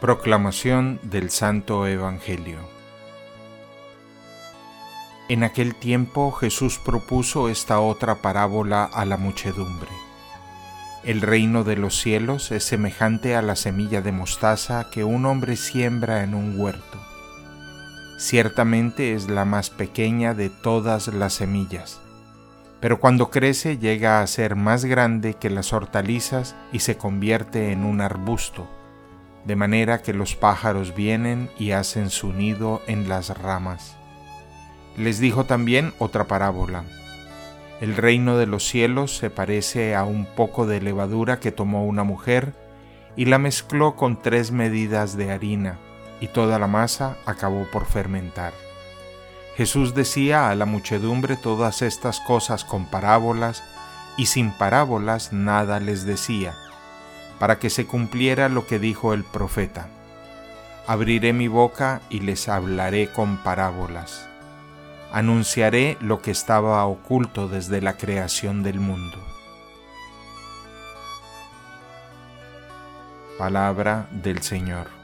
Proclamación del Santo Evangelio En aquel tiempo Jesús propuso esta otra parábola a la muchedumbre. El reino de los cielos es semejante a la semilla de mostaza que un hombre siembra en un huerto. Ciertamente es la más pequeña de todas las semillas, pero cuando crece llega a ser más grande que las hortalizas y se convierte en un arbusto de manera que los pájaros vienen y hacen su nido en las ramas. Les dijo también otra parábola. El reino de los cielos se parece a un poco de levadura que tomó una mujer y la mezcló con tres medidas de harina, y toda la masa acabó por fermentar. Jesús decía a la muchedumbre todas estas cosas con parábolas, y sin parábolas nada les decía para que se cumpliera lo que dijo el profeta. Abriré mi boca y les hablaré con parábolas. Anunciaré lo que estaba oculto desde la creación del mundo. Palabra del Señor.